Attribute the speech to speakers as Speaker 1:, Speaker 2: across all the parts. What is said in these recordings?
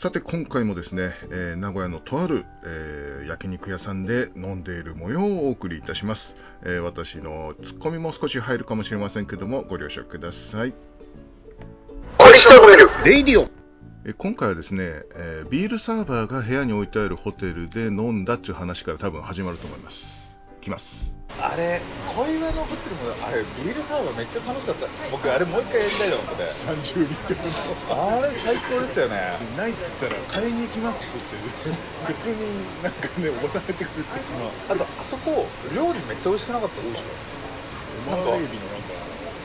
Speaker 1: さて今回もですね、えー名古屋のとある、えー焼肉屋さんで飲んでいる模様をお送りいたします、えー私のツッコミも少し入るかもしれませんけどもご了承ください。
Speaker 2: 小西とめる
Speaker 1: レイディオ。えー今回はですね、えービールサーバーが部屋に置いてあるホテルで飲んだっていう話から多分始まると思いますきます
Speaker 3: あれ、小岩のホテルも、あれ、ビールサーバーめっちゃ楽しかった。僕、あれもう一回やりたいと思ってて。
Speaker 4: 30リットルの
Speaker 3: あれ、最高ですよね。
Speaker 4: ないっつったら買いに行きますって言って普通になんかねおされてくるって
Speaker 3: あと、あそこ、料理めっちゃ美味しくなかったですか
Speaker 4: オマールエビのなんか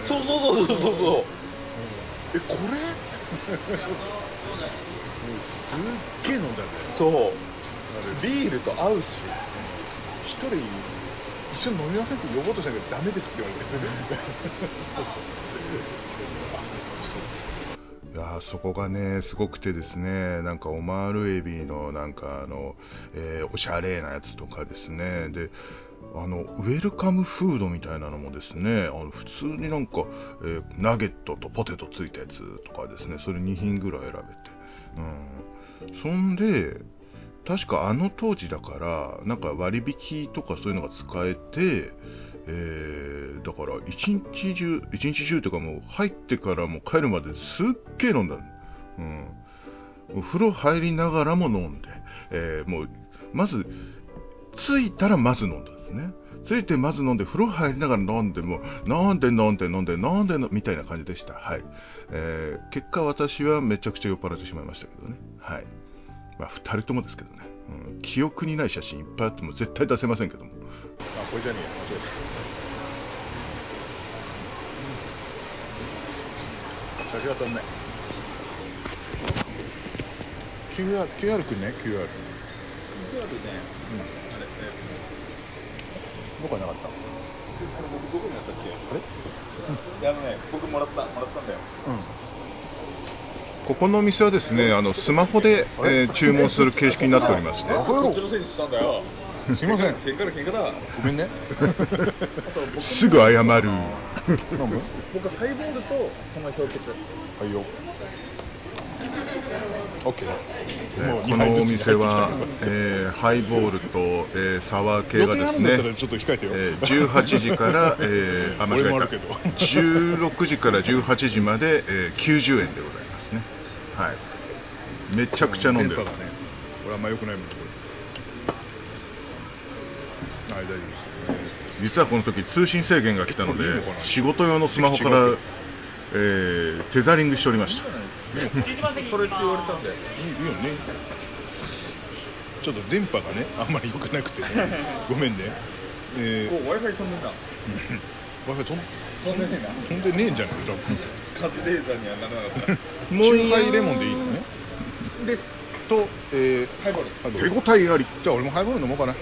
Speaker 3: そうそうそうそうそうそう。
Speaker 4: えこれすっげえ飲んだね
Speaker 3: そう。ビールと合うし。
Speaker 4: 一人一緒に飲みませんって呼ぼうとしたけどダメです。って言われて
Speaker 1: いやそこがねすごくてですねなんかオマールエビのなんかあの、えーおしゃれなやつとかですね。であのウェルカムフードみたいなのもですねあの普通になんか、えーナゲットとポテトついたやつとかですねそれ2品ぐらい選べて。うん。そんで確かあの当時だからなんか割引とかそういうのが使えてえーだから一日中一日中というかもう入ってからもう帰るまですっげえ飲んだうん。お風呂入りながらも飲んで、えーもうまず着いたらまず飲んだんですね。着いてまず飲んで風呂入りながら飲んでもう飲んで飲んで飲んで飲んでみたいな感じでした。はい、えー結果私はめちゃくちゃ酔っ払ってしまいましたけどね。はい。まあ2人ともですけどね、うん、記憶にない写真いっぱいあっても絶対出せませんけども。
Speaker 4: あこれじゃねえ。や間違えた酒が足んない QR, QR くんね QR
Speaker 3: ビール。ね、
Speaker 4: どこかなかった。
Speaker 3: 僕、どこにあったっけ？あれ？いや、あのね、僕もらった、もらったんだよ。
Speaker 1: ここのお店はですね、あのスマホで、えー注文する形式になっておりまして、
Speaker 3: こっちのせいにしたんだよ。
Speaker 4: すいません。
Speaker 3: 喧嘩だ、喧嘩だ。
Speaker 4: ごめんね。
Speaker 1: すぐ謝る。
Speaker 3: 僕、ハイボールと、その氷結。
Speaker 4: はいよ
Speaker 1: このお店は、えーハイボールと、えーサワー系がですね
Speaker 4: ちょっと控えてよ。
Speaker 1: えー18時から、えーあ間違えた。
Speaker 4: 俺もあるけど。
Speaker 1: 16時から18時まで、えー90円でございますね。はい。めちゃくちゃ飲んでる
Speaker 4: ねこれあんま良くないもんこれはい大丈夫です
Speaker 1: 実はこの時通信制限が来たので仕事用のスマホから、えーテザリングしておりました。
Speaker 3: それって言われたんで。
Speaker 4: いいいいよねちょっと電波がねあんまり良くなくてね ごめんねえ
Speaker 3: こう、Wi-Fi 飛んでんだ。
Speaker 4: ー、Wi-Fi 飛ん
Speaker 3: 飛んでねえな。
Speaker 4: 飛んでねえんじゃない多分
Speaker 3: カズレーザーにはならなかった。
Speaker 4: ハイレモンでいいのね
Speaker 3: です。
Speaker 4: と、えー、
Speaker 3: ハイボール。
Speaker 1: 手応えあり。
Speaker 4: じゃあ俺もハイボール飲もうかな。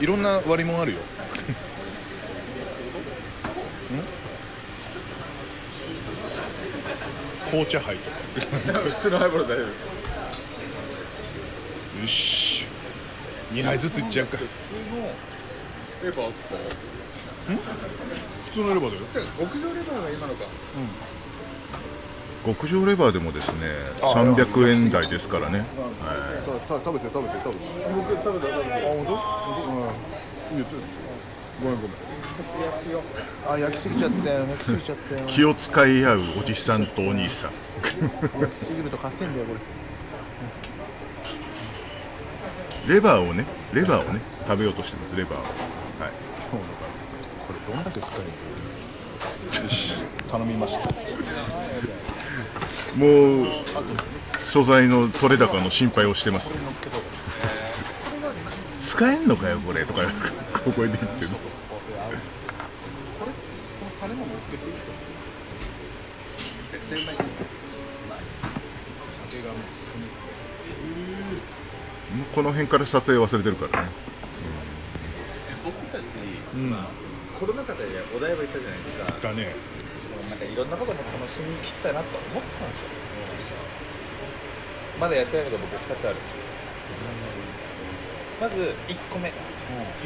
Speaker 4: いろんな割りもんあるよ。ん？紅茶杯とか。
Speaker 3: 普通のハイボール大丈夫。
Speaker 4: よし。2杯ずついっちゃうか。
Speaker 3: 普通のレバーっ
Speaker 4: ん普通のレバーだよ。
Speaker 3: 極上レバーが今のか。
Speaker 1: 極上レバーでもですね、
Speaker 4: あ
Speaker 1: 300円台ですからね。
Speaker 4: た食べて食べて食べて。
Speaker 3: 僕食べた食べた。
Speaker 4: あ、本当？うん。いいよごめんごめん。あ、焼きすぎちゃったよ。焼きすぎちゃったよ。
Speaker 1: 気を使い合うおじさんとお兄さん。
Speaker 4: 焼きすぎると勝てんだよこれ。
Speaker 1: レバーをね、レバーをね、食べようとしてます、レバーを。はい。
Speaker 4: そうだからどんだけ使えるのよし頼みました？
Speaker 1: もう、素材の取れ高の心配をしてます。使えんのかよ、これとか、小声で言ってる。この辺から撮影忘れてるからね。
Speaker 4: うん
Speaker 3: まあコロナ禍でお台場行ったじゃないですか。
Speaker 4: だね。
Speaker 3: なんかいろんなことも楽しみきったなと思ってたんですよ。まだやってないのが僕2つある。まず1個目、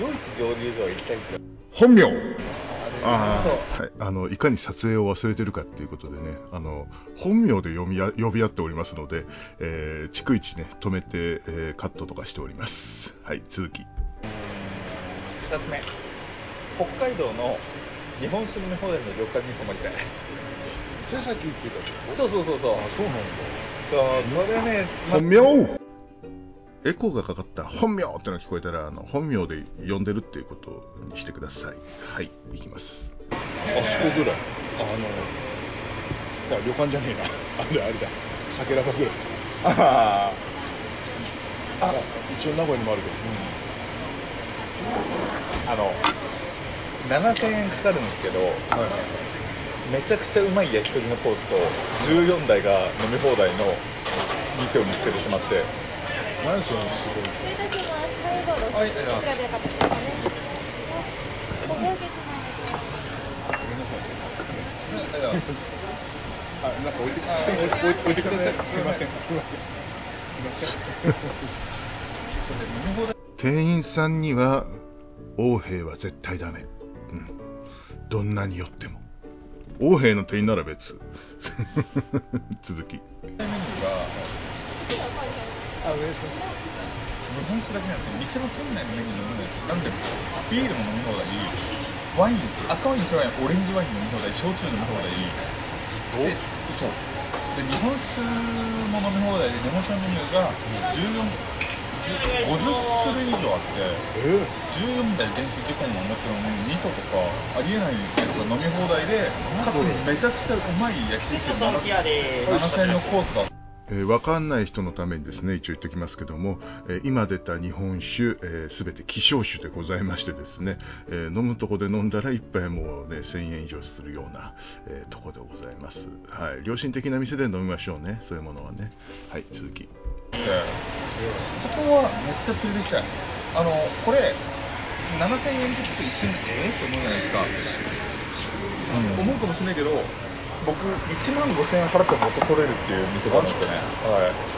Speaker 3: 唯一蒸留所は行きたいんですよ。
Speaker 1: 本名。
Speaker 3: あ
Speaker 1: あはい、あのいかに撮影を忘れてるかっていうことでね。あの本名で読みや呼び合っておりますので、えー逐一ね止めて、えーカットとかしております。はい続き。
Speaker 3: 2つ目北海道の日本酒飲み放題の旅館に泊まりたい。
Speaker 4: それさっき言ってた
Speaker 3: そうそうそうそう。
Speaker 4: あそうなんだ。
Speaker 3: そうそれね、ま
Speaker 1: 本名？エコーがかかった。本名ってのが聞こえたらあの本名で呼んでるっていうことにしてください。はいいきます。
Speaker 4: あそこぐらい。あの旅館じゃねえな。あれあれだ。酒ラバぐらい。
Speaker 3: あ
Speaker 4: あ一応名古屋にもあるけど、
Speaker 3: あの7000円かかるんですけどめちゃくちゃうまい焼き鳥のコースと14台が飲み放題の店を見つけてしまって。
Speaker 4: 何すごい。あ。なんか置い。て置い置いてくださいすいません。すいません。
Speaker 1: 店員さんには王兵は絶対ダメ、うん、どんなによっても。王兵の店員なら別。続き。
Speaker 3: メニューが
Speaker 4: あ上です
Speaker 3: 日本酒だけじゃなくて店の店内のメニューのなんでビールも飲み放題ワイン赤ワイン白ワインオレンジワイン飲み放題焼酎飲み放題でそう。で日本酒も飲み放題で日本酒のメニューが14 50種類以上あって
Speaker 4: え
Speaker 3: 14台電子時間ももちろん2個とかありえないやつが飲み放題でかつめちゃくちゃうまい焼き肉7000円のコースが
Speaker 1: えーわかんない人のためにですね一応言っておきますけども、えー今出た日本酒すべ、全て希少酒でございましてですね、えー飲むとこで飲んだら一杯もうね1000円以上するような、えーとこでございます。はい。良心的な店で飲みましょうね。そういうものはね。はい続き。
Speaker 3: でそこはめっちゃ連れてきた。いあのこれ7000円でちょっと一瞬ええって思うじゃないですか、思うかもしれないけど僕1万5000円払っても元取れるっていう店があるんですよねはい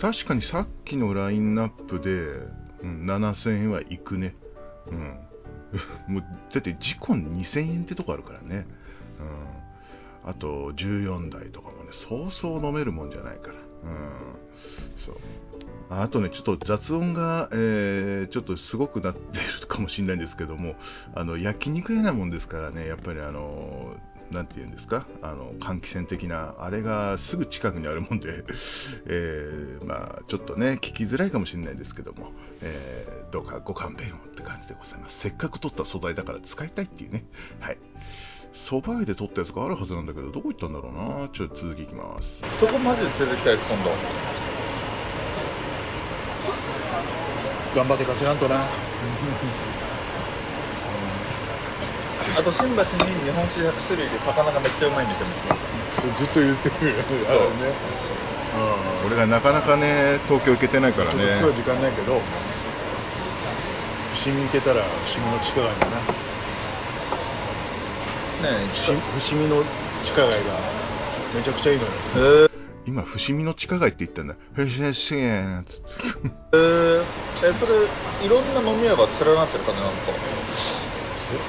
Speaker 1: 確かにさっきのラインナップで、うん、7000円はいくね。うん。もうだって時間2000円ってとこあるからね。うん。あと14台とかもね、そうそう飲めるもんじゃないから。うん。そう。あとね、ちょっと雑音が、えーちょっとすごくなっているかもしれないんですけども、あの焼肉屋なもんですからね、やっぱりあの、なんていうんですか、あの換気扇的な、あれがすぐ近くにあるもんで、えーまあ、ちょっとね、聞きづらいかもしれないですけども、えーどうかご勘弁をって感じでございます。せっかく取った素材だから使いたいっていうね、はい。蕎麦屋で取ったやつがあるはずなんだけど、どこ行ったんだろうな、ちょっと続きいきます。
Speaker 3: そこマジで連れてきたいです今度。
Speaker 4: 頑張って稼がんとな。
Speaker 3: あと新橋に日本酒100種類で魚がめっちゃうまい店も来ました
Speaker 4: ずっと言ってるよね。あれね
Speaker 1: 俺がなかなかね、東京行けてないから
Speaker 4: ちょっと今日
Speaker 1: ね、
Speaker 4: 時間ないけど伏見行けたら伏見の地下街だな
Speaker 3: ね
Speaker 4: 伏伏見の地下街がめちゃくちゃいいのよ。
Speaker 3: えー。
Speaker 1: 今、伏見の地下街って言ったんだ。へしへしへんつって
Speaker 3: えー、えそれいろんな飲み屋が連なってる感じなんか？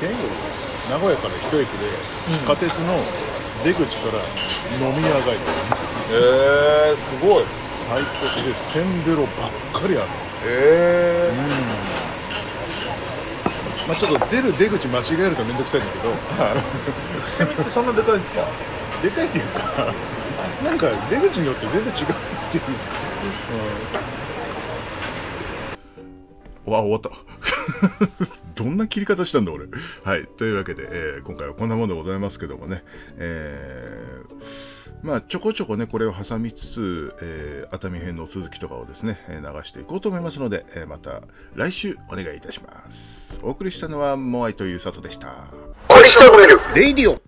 Speaker 4: え名古屋から一駅で、
Speaker 3: うん。
Speaker 4: 地下鉄の出口から飲み屋街で
Speaker 3: えー、すごい。
Speaker 4: 最高でせんべろばっかりある。
Speaker 3: え
Speaker 4: うんまあちょっと出る出口間違えるとめんどくさいんだけど。
Speaker 3: 伏見ってそんなでかいですか
Speaker 4: でかいっていうかなんか出口によって全然違うっていう、
Speaker 1: わ、終わった。どんな切り方したんだ、俺。はい。というわけで、えー今回はこんなものでございますけどもね。えーまあ、ちょこちょこね、これを挟みつつ、えー熱海編の続きとかをですね、えー流していこうと思いますので、えーまた来週お願いいたします。お送りしたのは、モアイという佐藤でした。
Speaker 2: 一生呑める
Speaker 1: レイディオ